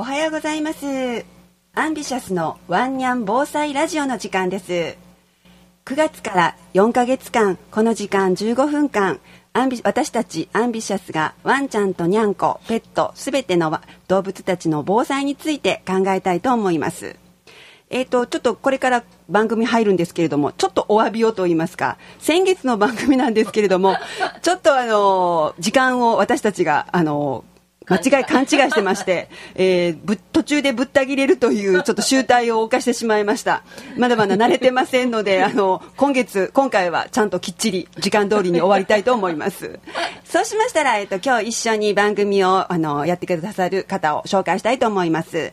おはようございます。アンビシャスのワンニャン防災ラジオの時間です。9月から4ヶ月間この時間15分間アンビ私たちアンビシャスがワンちゃんとニャンコペットすべての動物たちの防災について考えたいと思います。えっ、ー、と、ちょっとこれから番組入るんですけれども、ちょっとお詫びをと言いますか、先月の番組なんですけれども、ちょっとあの、時間を私たちが、あの、間違い、勘違いしてまして、えー、ぶ途中でぶった切れるという ちょっと集大を犯してしまいました。まだまだ慣れてませんので、あの、今月、今回はちゃんときっちり時間通りに終わりたいと思います。そうしましたら、えっと、今日一緒に番組を、あの、やってくださる方を紹介したいと思います。え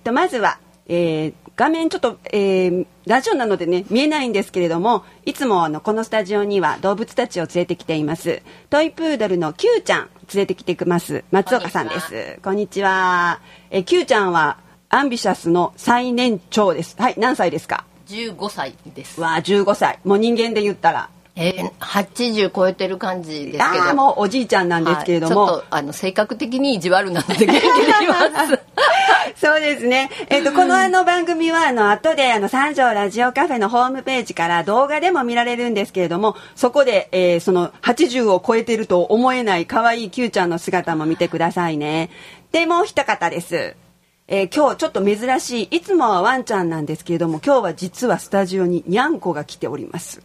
っと、まずは、えー、画面ちょっと、えー、ラジオなのでね見えないんですけれどもいつもあのこのスタジオには動物たちを連れてきていますトイプードルの Q ちゃん連れてきてくます。松岡さんです。こんにちは。え Q ちゃんはアンビシャスの最年長です。はい何歳ですか？15歳です。わあ15歳。もう人間で言ったらえー、80超えてる感じですけどもうおじいちゃんなんですけれども、はい、ちょっとあの性格的に意地悪なので元気ますそうですね。えっ、ー、と、このあの番組は、あの、後で、あの、三条ラジオカフェのホームページから動画でも見られるんですけれども、そこで、えー、その、80を超えてると思えない可愛い Q ちゃんの姿も見てくださいね。で、もう一方です。えー、今日ちょっと珍しい、いつもはワンちゃんなんですけれども、今日は実はスタジオににゃんこが来ております。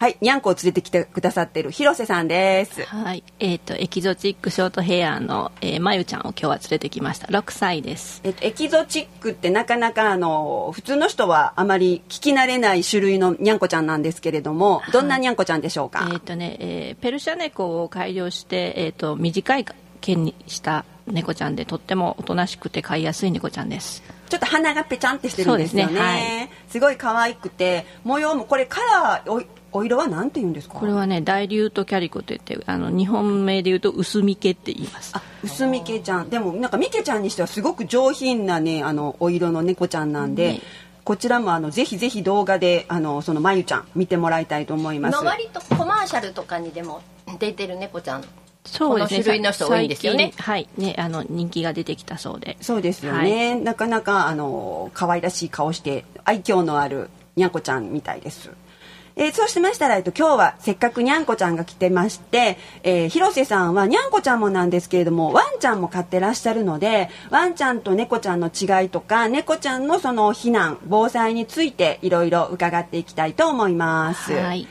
はい、にゃんこを連れてきてくださってる広瀬さんです。はい、えっ、ー、とエキゾチックショートヘアの、えー、まゆちゃんを今日は連れてきました。6歳です。えっ、ー、とエキゾチックってなかなかあの普通の人はあまり聞き慣れない種類のにゃんこちゃんなんですけれども、どんなにゃんこちゃんでしょうか？えっ、とね、えー、ペルシャ猫を改良してえっ、と短い毛にした猫ちゃんでとってもおとなしくて飼いやすい猫ちゃんです。ちょっと鼻がぺちゃんってしてるんですよね。すねはい、すごい可愛くて模様もこれカラーお色は何て言うんですか？これはね大竜とキャリコといってあの日本名で言うと薄みけって言いますあ薄みけちゃんでもなんかみけちゃんにしてはすごく上品なねあのお色の猫ちゃんなんで、ね、こちらもあのぜひぜひ動画であのそのまゆちゃん見てもらいたいと思います割とコマーシャルとかにでも出てる猫ちゃんそうですね。種類の人多いんですよね。はい、ね、あの人気が出てきたそうで。そうですよね。はい、なかなかあの可愛らしい顔して愛嬌のあるにゃんこちゃんみたいです。えー、そうしましたら、えっと、今日はせっかくにゃんこちゃんが来てまして、えー、広瀬さんはにゃんこちゃんもなんですけれどもワンちゃんも飼ってらっしゃるのでワンちゃんと猫ちゃんの違いとか猫ちゃんのその避難防災についていろいろ伺っていきたいと思います。はい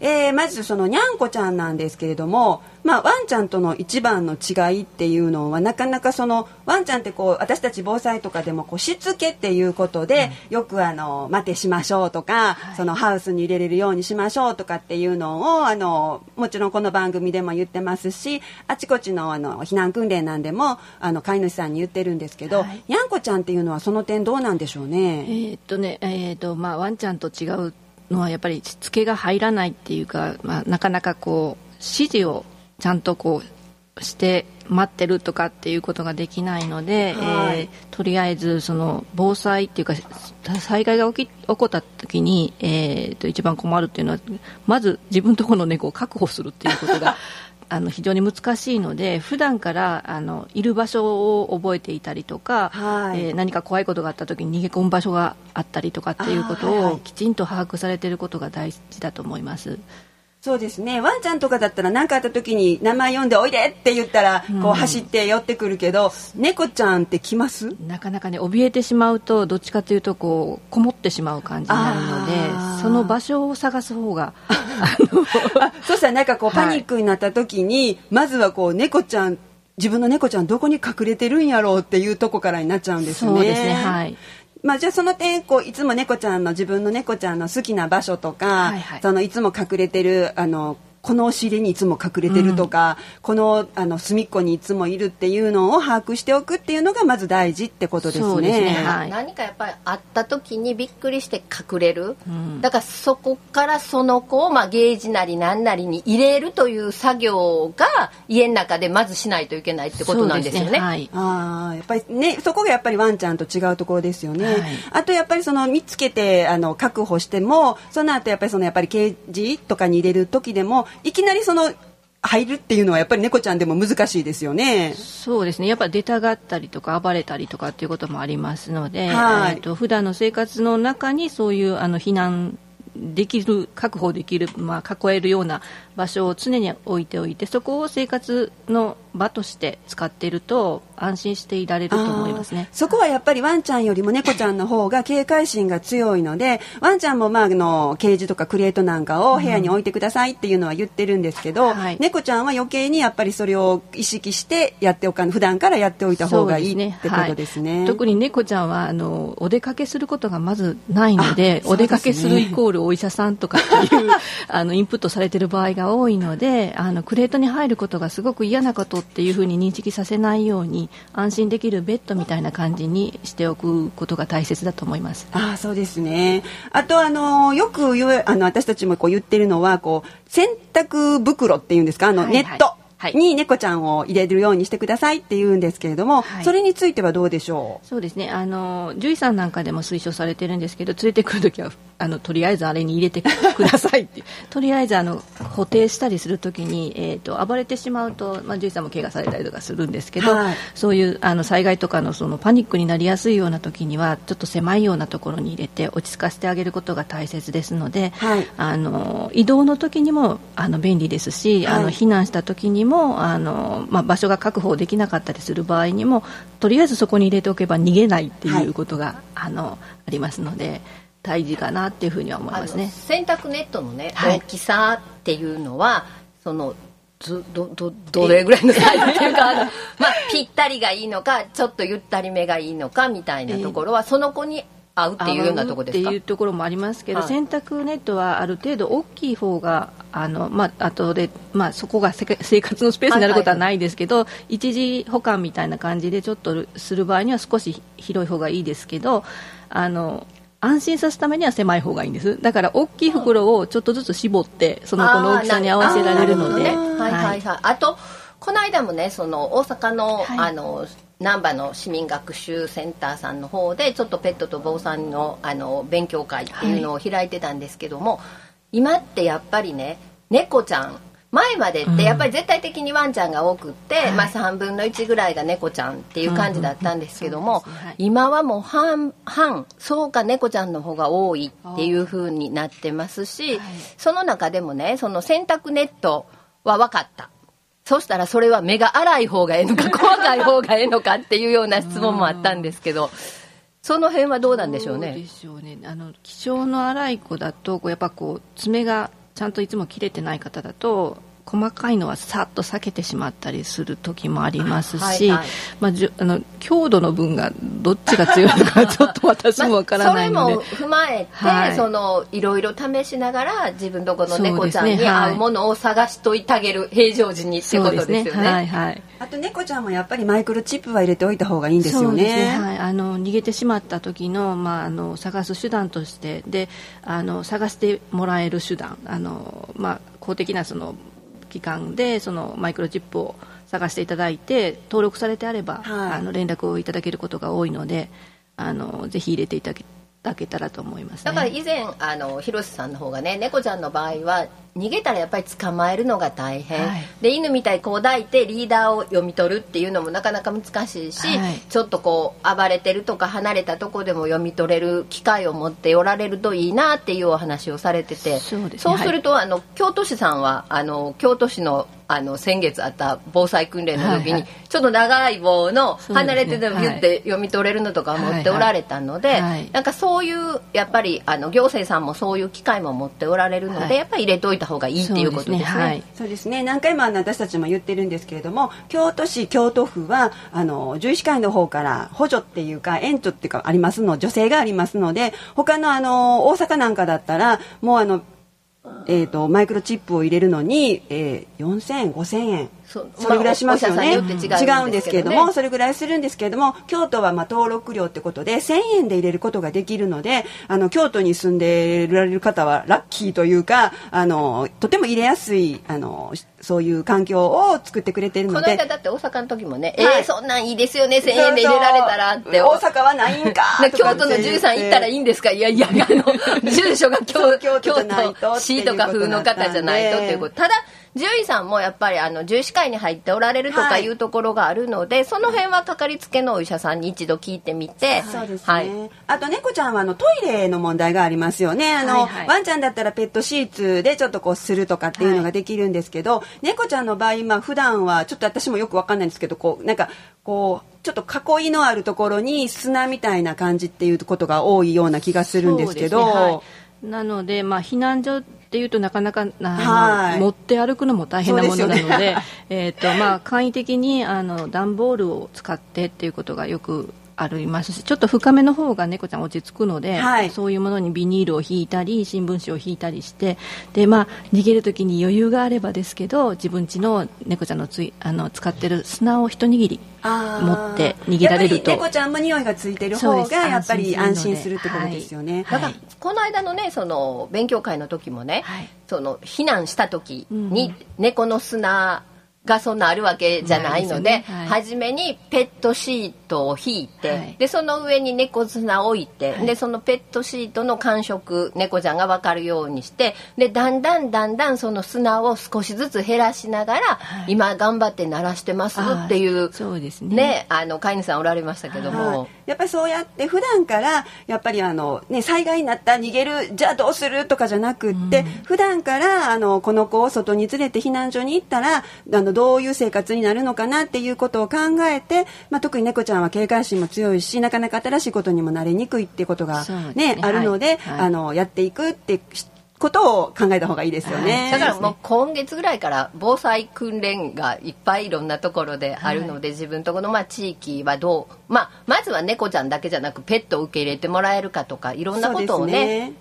えー、まずそのにゃんこちゃんなんですけれども、まあ、ワンちゃんとの一番の違いっていうのはなかなかそのワンちゃんってこう私たち防災とかでもこうしつけっていうことで、うん、よくあの待てしましょうとか、はい、そのハウスに入れれるようにしましょうとかっていうのをあのもちろんこの番組でも言ってますしあちこちのあの避難訓練なんでもあの飼い主さんに言ってるんですけど、はい、にゃんこちゃんっていうのはその点どうなんでしょうね？えー、っとね、えー、っとまあワンちゃんと違うのはやっぱりしつけが入らないっていうか、まあ、なかなかこう指示をちゃんとこうして待ってるとかっていうことができないので、はい、えー、とりあえずその防災っていうか災害が起き起こった時に、えー、と一番困るっていうのはまず自分のところの猫を確保するっていうことが あの非常に難しいので普段からあのいる場所を覚えていたりとか、はい、えー、何か怖いことがあった時に逃げ込む場所があったりとかっていうことをきちんと把握されていることが大事だと思います。そうですね。ワンちゃんとかだったら何かあった時に名前読んで「おいで!」って言ったらこう走って寄ってくるけど、うん、猫ちゃんって来ます？なかなかね怯えてしまうとどっちかというとこうこもってしまう感じになるのでその場所を探す方が あそしたらなんかこうパニックになった時に、はい、まずはこう猫ちゃん自分の猫ちゃんどこに隠れてるんやろうっていうとこからになっちゃうんですね。そうですねはいまあ、じゃあその点こういつも猫ちゃんの自分の猫ちゃんの好きな場所とか、はいはい、そのいつも隠れてるあのこのお尻にいつも隠れてるとか、うん、このあの隅っこにいつもいるっていうのを把握しておくっていうのがまず大事ってことですね。すね。はい、何かやっぱりあった時にびっくりして隠れる、うん、だからそこからその子を、まあ、ゲージなり何なりに入れるという作業が家の中でまずしないといけないってことなんですよね。ね。はい、あやっぱりねそこがやっぱりワンちゃんと違うところですよね。はい、あとやっぱりその見つけてあの確保してもその後やっぱりそのやっぱりケージとかに入れる時でもいきなりその入るっていうのはやっぱり猫ちゃんでも難しいですよね。そうですね。やっぱ出たがったりとか暴れたりとかっていうこともありますので、はいえっと普段の生活の中にそういうあの避難できる確保できるまあ囲えるような場所を常に置いておいてそこを生活の場として使っていると安心していられると思いますね。そこはやっぱりワンちゃんよりも猫ちゃんの方が警戒心が強いのでワンちゃんもまああのケージとかクレートなんかを部屋に置いてくださいっていうのは言ってるんですけど、はい猫ちゃんは余計にやっぱりそれを意識してやっておかん普段からやっておいた方がいいってことですね。はい特に猫ちゃんはあのお出かけすることがまずないので ねお出かけするイコールお医者さんとかっていう あのインプットされてる場合が多いのであのクレートに入ることがすごく嫌なことっていうふうに認識させないように安心できるベッドみたいな感じにしておくことが大切だと思います。ああそうですね。あとあのよく言うあの私たちもこう言ってるのはこう洗濯袋っていうんですか？あの、はいネットはい。に猫ちゃんを入れるようにしてくださいって言うんですけれども、はい。それについてはどうでしょそうですね。あの獣医さんなんかでも推奨されてるんですけど連れてくるときはあのとりあえずあれに入れてくださいってとりあえずあの固定したりするときに、えー、と暴れてしまうと、まあ、獣医さんも怪我されたりとかするんですけど、はい。そういうあの災害とかのそのパニックになりやすいような時にはちょっと狭いようなところに入れて落ち着かせてあげることが大切ですので、はい。あの移動の時にもあの便利ですし、あはい。の避難した時にもあの、まあ、場所が確保できなかったりする場合にもとりあえずそこに入れておけば逃げないってはいいうことが、あのありますので大事かなっていうふうには思いますね。洗濯ネットのね、はい大きさっていうのはそのずどどどれぐらいのサイズっていうか まあ、ぴったりがいいのかちょっとゆったりめがいいのかみたいなところは、その子に合うっていうようなところですか？っていうところもありますけど、はい洗濯ネットはある程度大きい方があのまあ後でまあそこが 生活のスペースになることはないですけど、一時保管みたいな感じでちょっとする場合には少し広い方がいいですけど、あの。安心させるためには狭い方がいいんです。だから大きい袋をちょっとずつ絞ってその子の大きさに合わせられるので。ね。はい。はいはい、あとこの間もねその大阪の,、はい。あの難波の市民学習センターさんの方でちょっとペットと防災のあの勉強会っていうのを開いてたんですけども、今ってやっぱりね猫ちゃん前までってやっぱり絶対的にワンちゃんが多くって、まあ、3分の1ぐらいが猫ちゃんっていう感じだったんですけども、うんうんそうですねはい。今はもう半々そうか猫ちゃんの方が多いっていう風になってますし、はい。その中でもねその洗濯ネットは分かった。そしたらそれは目が荒い方がええのか細かい方がええのかっていうような質問もあったんですけどその辺はどうなんでしょうそうねでしょうね。あの気性の荒い子だとこうやっぱこう爪がちゃんといつも切れてない方だと細かいのはさっと避けてしまったりする時もありますし、はいはい。まあ、じゅあの強度の分がどっちが強いのかちょっと私もわからないので、まあそれも踏まえて、はい。そのいろいろ試しながら自分とこの猫ちゃんに合うものを探しといてあげる平常時にってことですよね。はいはい。あと猫ちゃんもやっぱりマイクロチップは入れておいた方がいいんですよそうですね。ね。はい、あの逃げてしまった時の,、まあ、あの探す手段としてであの探してもらえる手段。あの、まあ、公的なその機関でそのマイクロチップを探していただいて登録されてあれば、はい。あの連絡をいただけることが多いのであのぜひ入れていただけたらと思います、ね、だから以前あの広瀬さんの方がね猫ちゃんの場合は逃げたらやっぱり捕まえるのが大変、はい。で犬みたいにこう抱いてリーダーを読み取るっていうのもなかなか難しいし、はい。ちょっとこう暴れてるとか離れたとこでも読み取れる機会を持っておられるといいなっていうお話をされててそうですね。そうすると、あの京都市さんはあの京都市のあの先月あった防災訓練の時に、はいはい。ちょっと長い棒の離れてでも言って読み取れるのとかを持っておられたので、はいはい。なんかそういうやっぱりあの行政さんもそういう機会も持っておられるので、はい。やっぱり入れておいた方がいいっていうことですね。はい。そうですね。何回もあの私たちも言ってるんですけれども京都市京都府はあの獣医師会の方から補助っていうか援助っていうかありますの助成がありますので他のあの大阪なんかだったらもうあのえー、とマイクロチップを入れるのに、えー、4000円5000円それぐらいしますよね、違うんですけれどもそれぐらいするんですけれども京都はまあ登録料ってことで1000円で入れることができるのであの京都に住んでられる方はラッキーというかあのとても入れやすいあのそういう環境を作ってくれているので。この間だって大阪の時もね、はい。えー、そんなんいいですよね1000円で入れられたらって。大阪はないんかね京都の獣医さん行ったらいいんですか？いやいやあの 住所が京京都京都市とか風の方じゃないとっていうこと。ただ獣医さんもやっぱりあの獣医師会に入っておられるとかい。うところがあるので、その辺はかかりつけのお医者さんに一度聞いてみて、そうですね、はい。あと猫ちゃんはあのトイレの問題がありますよね。あの、はいはい。ワンちゃんだったらペットシーツでちょっとこうするとかっていうのができるんですけど、猫ちゃんの場合まあ普段はちょっと私もよくわかんないんですけどこうなんかこうちょっと囲いのあるところに砂みたいな感じっていうことが多いような気がするんですけど。そうですね。はい。なので、まあ、避難所っていうとなかなかあの、はい。持って歩くのも大変なものなのでね。えーとまあ、簡易的にあの段ボールを使ってっていうことがよくありますしちょっと深めの方が猫ちゃん落ち着くので、はい。そういうものにビニールを引いたり新聞紙を引いたりしてで、まあ、逃げる時に余裕があればですけど自分家の猫ちゃんのついあの使ってる砂を一握り持って逃げられると。やっぱり猫ちゃんも匂いがついてる方がやっぱり安安心するってことですよね。はい。だからこの間のねその勉強会の時もね、はい。その避難した時うんに猫の砂がそんなあるわけじゃないのでね。はい。初めにペットシートを引いて、はい。でその上に猫砂を置いて、はい。でそのペットシートの感触猫ちゃんが分かるようにしてでだんだんだんだんその砂を少しずつ減らしながら、はい。今頑張って鳴らしてますっていうそうですね。ねあの飼い主さんおられましたけども。はい、やっぱりそうやって普段からやっぱりあの、ね、災害になった逃げるじゃあどうするとかじゃなくって、普段からあのこの子を外に連れて避難所に行ったらあのどういう生活になるのかなっていうことを考えて、まあ、特に猫ちゃんは警戒心も強いしなかなか新しいことにも慣れにくいっていうことが、ね。ねあるので、はい。はいあのやっていくってことを考えた方がいいですよね。はい。だからもう今月ぐらいから防災訓練がいっぱいいろんなところであるので、自分とこのまあ地域はどう、まあ、まずは猫ちゃんだけじゃなくペットを受け入れてもらえるかとかいろんなことをね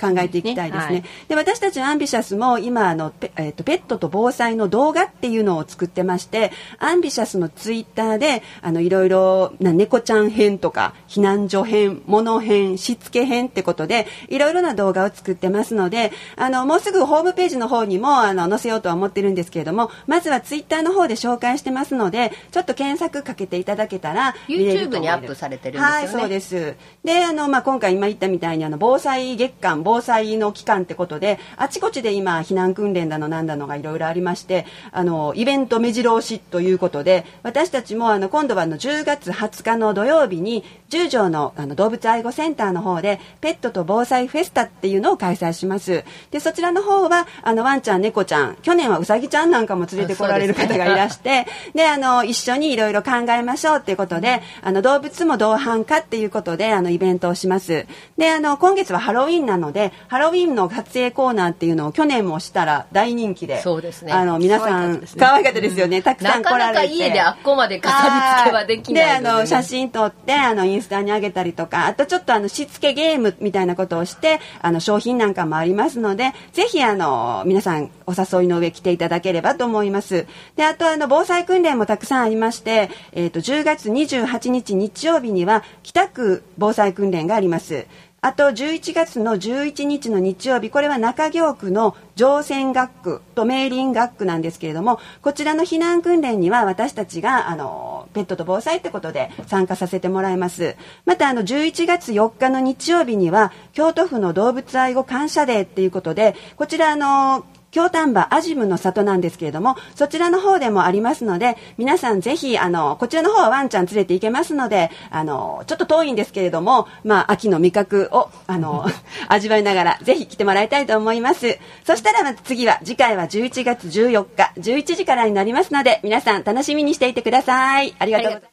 考えていきたいですね。ね。で私たちアンビシャスも今あのペ,、えーとペットと防災の動画っていうのを作ってましてアンビシャスのツイッターであのいろいろな猫ちゃん編とか避難所編物編しつけ編ってことでいろいろな動画を作ってますのであのもうすぐホームページの方にもあの載せようとは思ってるんですけれどもまずはツイッターの方で紹介してますのでちょっと検索かけていただけたら見れると YouTube 思います。にアップされてるんですよね。はいそうです。であの、まあ、今回今言ったみたいにあの防災月間防災の期間ってことであちこちで今避難訓練だのなんだのがいろいろありましてあのイベント目白押しということで私たちもあの今度はあの10月20日の土曜日に十条のあの動物愛護センターの方でペットと防災フェスタっていうのを開催します。でそちらの方はあのワンちゃん猫ちゃん去年はうさぎちゃんなんかも連れてこられる方がいらして であの一緒にいろいろ考えましょうっていうことであの動物も同伴化っていうことであのイベントをします。であの今月はハロウィンなのでハロウィンの撮影コーナーっていうのを去年もしたら大人気でそうですね。あの皆さん可愛かったですね。可愛かったですよね。たくさなんかな来られて。か家であっこまで飾り付けはできないであの写真撮ってあのインスタに上げたりとかあとちょっとあのしつけゲームみたいなことをしてあの商品なんかもありますのでぜひあの皆さんお誘いの上来ていただければと思います。であとあの防災訓練もたくさんありまして、えー、と10月28日日曜日には北区防災訓練がありますあと11月の11日の日曜日これは中京区の乗船学区と明林学区なんですけれどもこちらの避難訓練には私たちがあのペットと防災ってことで参加させてもらいます。またあの11月4日の日曜日には京都府の動物愛護感謝デーっていうことでこちらあの京丹波アジムの里なんですけれどもそちらの方でもありますので皆さんぜひあのこちらの方はワンちゃん連れて行けますのであのちょっと遠いんですけれども、まあ、秋の味覚をあの 味わいながらぜひ来てもらいたいと思います。そしたら次は次回は11月14日11時からになりますので皆さん楽しみにしていてください。ありがとうございます